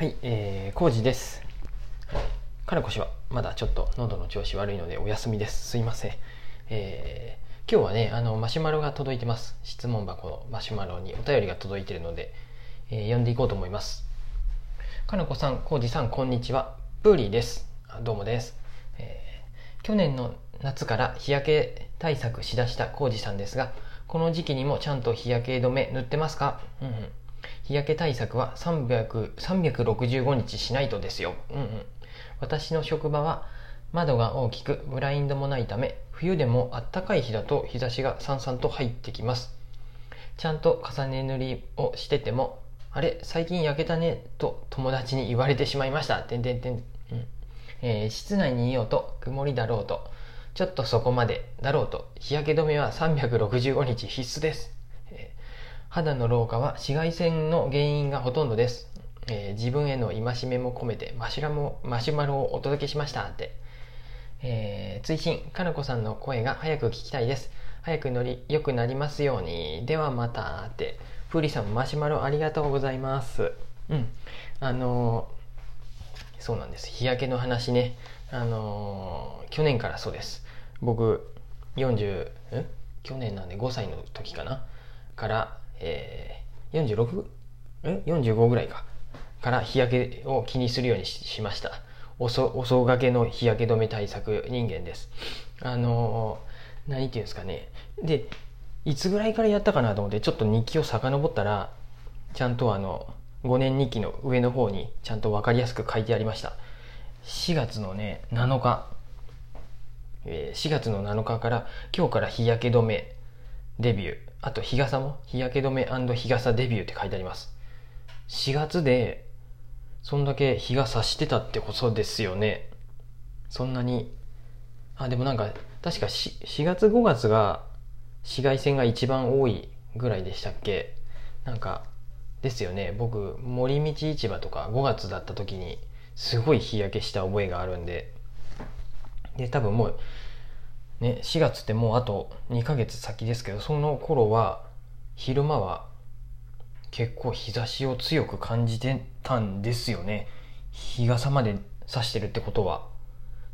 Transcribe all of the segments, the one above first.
はい、えー、コウジです。かなこ氏はまだちょっと喉の調子悪いのでお休みです。すいません。えー、今日はね、あの、マシュマロが届いてます。質問箱のマシュマロにお便りが届いてるので、えー読んでいこうと思います。かなこさん、コウジさん、こんにちは。プーリーです。あどうもです。えー去年の夏から日焼け対策しだしたコウジさんですが、この時期にもちゃんと日焼け止め塗ってますか？うんうん。日焼け対策は300 365日しないとですよ。うんうん。私の職場は窓が大きくブラインドもないため冬でもあったかい日だと日差しがさんさんと入ってきます。ちゃんと重ね塗りをしててもあれ最近焼けたねと友達に言われてしまいました。てんてんてん、うん。えー室内にいようと曇りだろうとちょっとそこまでだろうと日焼け止めは365日必須です、肌の老化は紫外線の原因がほとんどです、えー自分への戒めも込めてマシュラもマシュマロをお届けしましたって、えー追伸かなこさんの声が早く聞きたいです。早く乗り良くなりますように。ではまたって。プーリさんマシュマロありがとうございます。うん。あのーそうなんです。日焼けの話ね。あのー去年からそうです。僕40ん去年なんで5歳の時かな？から、えー、46? ん45ぐらいか。から日焼けを気にするようにしました。おそ遅がけの日焼け止め対策人間です。あのー何て言うんですかね。でいつぐらいからやったかなと思ってちょっと日記を遡ったらちゃんとあの5年日記の上の方にちゃんと分かりやすく書いてありました。4月のね7日、4月の7日から今日から日焼け止めデビュー。あと日傘も？日焼け止め日傘デビューって書いてあります。4月でそんだけ日が差してたってことですよね。そんなに。あでもなんか確かし4月5月が紫外線が一番多いぐらいでしたっけ？なんかですよね。僕森道市場とか5月だった時にすごい日焼けした覚えがあるんで。で多分もうね4月ってもうあと2ヶ月先ですけどその頃は昼間は結構日差しを強く感じてたんですよね。日傘まで差してるってことは。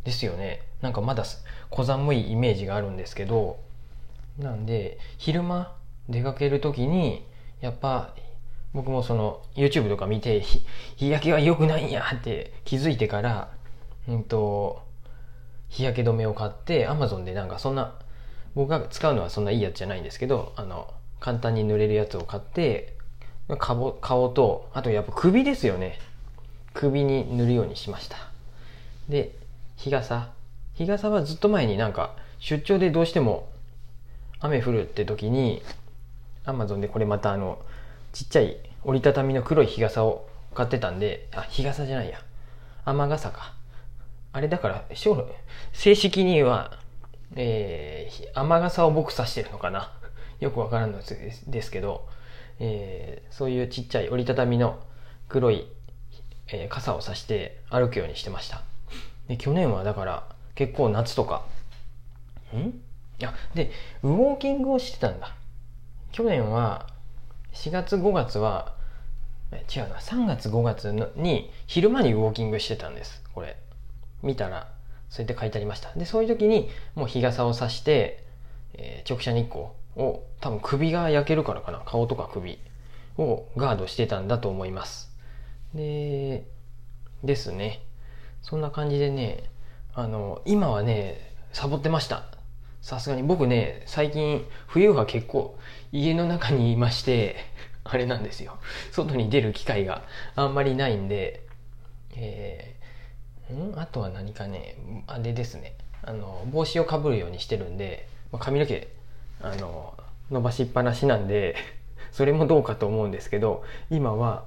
ですよね。なんかまだ小寒いイメージがあるんですけど。なんで昼間出かける時にやっぱ僕もその YouTube とか見て日焼けは良くないんやって気づいてからうんと日焼け止めを買って Amazon でなんかそんな僕が使うのはそんないいやつじゃないんですけどあの簡単に塗れるやつを買って顔顔とあとやっぱ首ですよね。首に塗るようにしました。で日傘。日傘はずっと前になんか出張でどうしても雨降るって時に Amazon でこれまたあのちっちゃい折りたたみの黒い日傘を買ってたんであ日傘じゃないや。雨傘か。あれだから正式には、えー、雨傘を僕指してるのかな。よくわからんのですですけど、えーそういうちっちゃい折りたたみの黒い、えー傘を差して歩くようにしてました。で去年はだから結構夏とか。ん？あでウォーキングをしてたんだ。去年は4月5月は違うな3月5月のに昼間にウォーキングしてたんですこれ。見たらそうやって書いてありました。でそういう時にもう日傘を差して、えー直射日光を多分首が焼けるからかな。顔とか首をガードしてたんだと思います。でですね。そんな感じでねあの今はねサボってました。さすがに。僕ね最近冬は結構家の中にいましてあれなんですよ。外に出る機会があんまりないんでえん？あとは何かねあれですね。あの帽子をかぶるようにしてるんでまあ髪の毛あの伸ばしっぱなしなんで それもどうかと思うんですけど今は、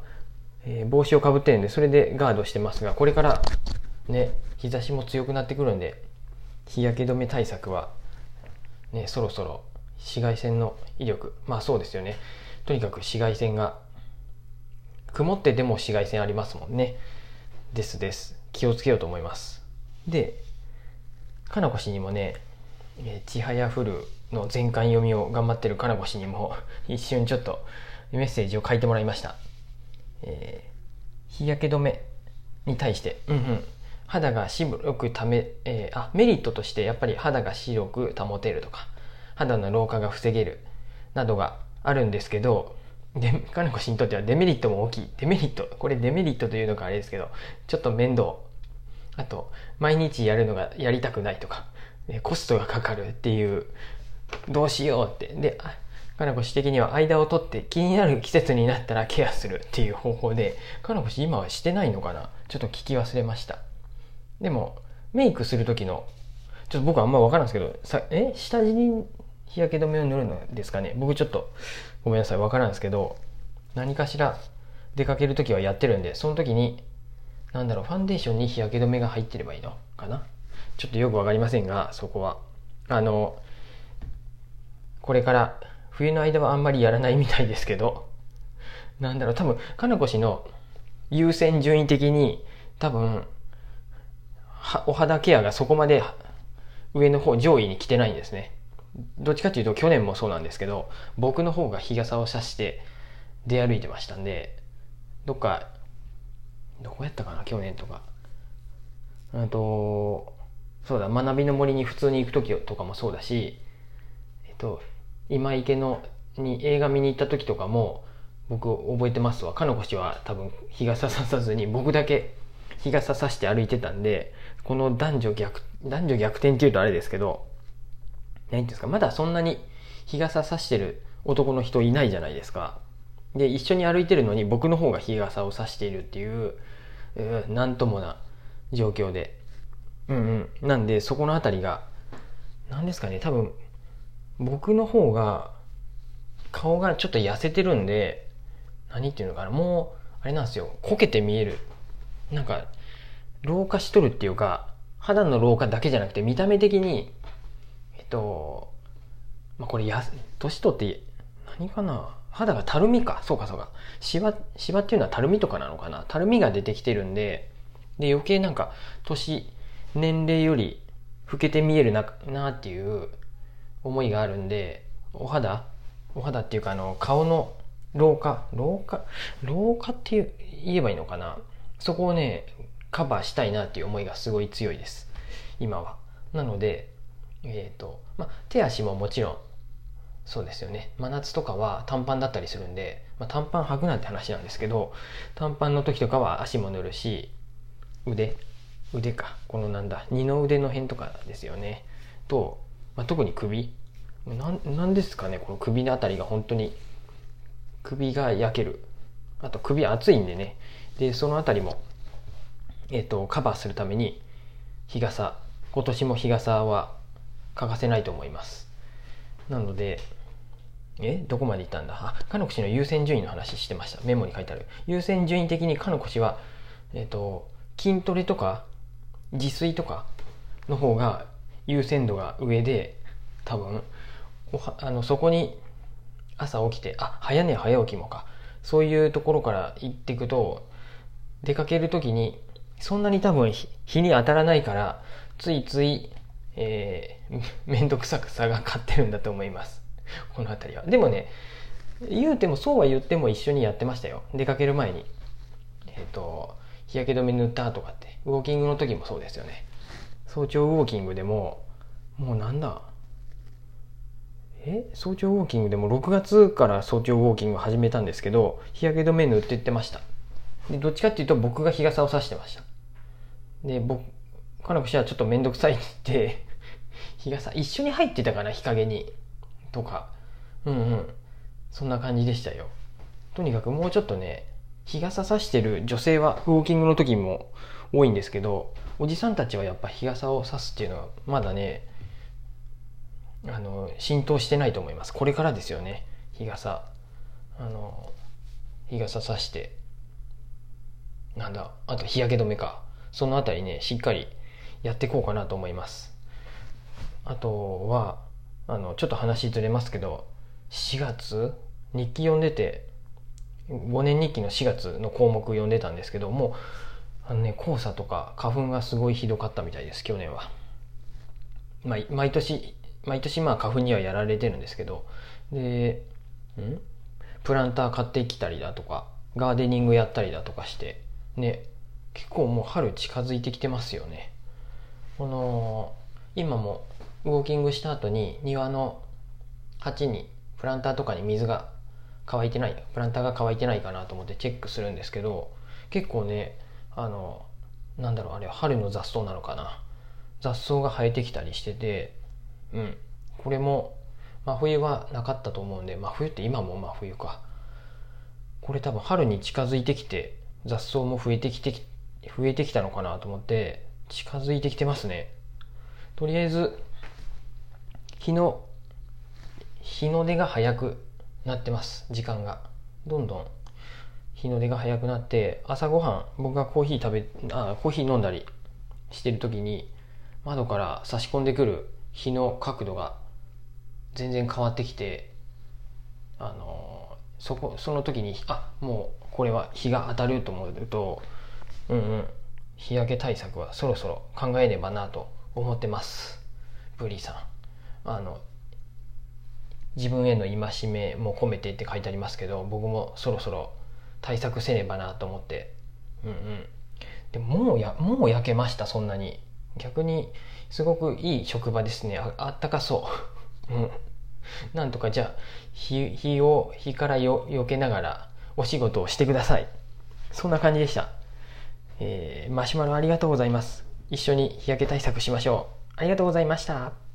えー帽子をかぶってるんでそれでガードしてますがこれからね日差しも強くなってくるんで日焼け止め対策はねそろそろ紫外線の威力まあそうですよね。とにかく紫外線が曇ってでも紫外線ありますもんね。ですです。気をつけようと思います。でかなこ氏にもねえーちはやふるの全巻読みを頑張ってるかなこ氏にも 一瞬ちょっとメッセージを書いてもらいました、えー日焼け止めに対して、うんうん、肌が白くため、えーあメリットとしてやっぱり肌が白く保てるとか肌の老化が防げるなどがあるんですけどで金子氏にとってはデメリットも大きい。デメリット。これデメリットというのかあれですけどちょっと面倒。あと毎日やるのがやりたくないとか。コストがかかるっていう。どうしようって。であ金子氏的には間を取って気になる季節になったらケアするっていう方法で金子氏今はしてないのかな。ちょっと聞き忘れました。でもメイクする時のちょっと僕あんま分からんですけどさえ？下地に日焼け止めを塗るのですかね。僕ちょっとごめんなさい分からんですけど何かしら出かける時はやってるんでその時になんだろうファンデーションに日焼け止めが入ってればいいのかな？ちょっとよく分かりませんがそこは。あのこれから冬の間はあんまりやらないみたいですけどなんだろう多分かなこ氏の優先順位的に多分お肌ケアがそこまで上の方上位に来てないんですね。どっちかっていうと去年もそうなんですけど僕の方が日傘を差して出歩いてましたんでどっかどこやったかな去年とか。あとそうだ学びの森に普通に行く時とかもそうだしえっと今池のに映画見に行った時とかも僕覚えてますわ。かのこ氏は多分日傘ささずに僕だけ日傘さして歩いてたんでこの男女逆男女逆転っていうとあれですけど何ですかまだそんなに日傘さしてる男の人いないじゃないですか。で一緒に歩いてるのに僕の方が日傘をさしているっていううーなんともな状況で。うんうん。なんでそこの辺りが何ですかね多分僕の方が顔がちょっと痩せてるんで何っていうのかな。もうあれなんですよ。こけて見える。なんか老化しとるっていうか肌の老化だけじゃなくて見た目的にとまあこれや年取って何かな肌がたるみか。そうかそうか。シワシワっていうのはたるみとかなのかな。たるみが出てきてるんでで余計なんか年年齢より老けて見えるななっていう思いがあるんでお肌お肌っていうかあの顔の老化老化老化って言えばいいのかな。そこをねカバーしたいなっていう思いがすごい強いです。今は。なのでえっ、とまあ手足ももちろんそうですよね。真夏とかは短パンだったりするんで、まあ、短パン履くなんて話なんですけど短パンの時とかは足も塗るし腕腕か。このなんだ二の腕の辺とかですよね。と、まあ、特に首。なんなんですかねこの首のあたりが本当に。首が焼ける。あと首熱いんでね。でそのあたりもえっ、とカバーするために日傘。今年も日傘は欠かせないと思います。なのでえ？どこまで行ったんだ？あかのこ氏の優先順位の話してました。メモに書いてある。優先順位的にかのこ氏はえっ、と筋トレとか自炊とかの方が優先度が上で多分おはあのそこに朝起きてあ早寝早起きもか。そういうところから行っていくと出かける時にそんなに多分日日に当たらないからついつい、えー、めんどくさくさが勝ってるんだと思います。この辺りは。でもね言うてもそうは言っても一緒にやってましたよ。出かける前に。えっ、と日焼け止め塗ったとかって。ウォーキングの時もそうですよね。早朝ウォーキングでももうなんだ。え？早朝ウォーキングでも6月から早朝ウォーキング始めたんですけど日焼け止め塗ってってました。でどっちかっていうと僕が日傘を差してました。で僕かのこ氏はちょっと面倒くさいって言って日傘一緒に入ってたかな日陰に。とか。うんうん。そんな感じでしたよ。とにかくもうちょっとね日傘差してる女性はウォーキングの時も多いんですけどおじさんたちはやっぱ日傘を差すっていうのはまだねあの浸透してないと思います。これからですよね。日傘。あの日傘差して。なんだあと日焼け止めか。そのあたりねしっかりやっていこうかなと思います。あとはあのちょっと話ずれますけど4月？日記読んでて5年日記の4月の項目読んでたんですけどもあのね黄砂とか花粉がすごいひどかったみたいです去年は、まあ、毎年毎年まあ花粉にはやられてるんですけどでん？プランター買ってきたりだとかガーデニングやったりだとかしてね結構もう春近づいてきてますよね。この今もウォーキングした後に庭の鉢にプランターとかに水が乾いてないプランターが乾いてないかなと思ってチェックするんですけど結構ねあのなんだろうあれは春の雑草なのかな。雑草が生えてきたりしててうん。これも真冬はなかったと思うんで真冬って今も真冬か。これ多分春に近づいてきて雑草も増えてきて増えてきたのかなと思って近づいてきてますね。とりあえず日の日の出が早くなってます。時間が。どんどん。日の出が早くなって朝ごはん僕がコーヒー食べあコーヒー飲んだりしてる時に窓から差し込んでくる日の角度が全然変わってきてあのそこその時にあもうこれは日が当たると思うとうんうん日焼け対策はそろそろ考えねばなと思ってます。ブリーさん。あの自分への戒めも込めてって書いてありますけど僕もそろそろ対策せねばなと思って。うんうん。でもうやもう焼けましたそんなに。逆にすごくいい職場ですね。ああったかそう。うん。なんとかじゃあ日日を日からよ避けながらお仕事をしてください。そんな感じでした。えー、マシュマロありがとうございます。一緒に日焼け対策しましょう。ありがとうございました。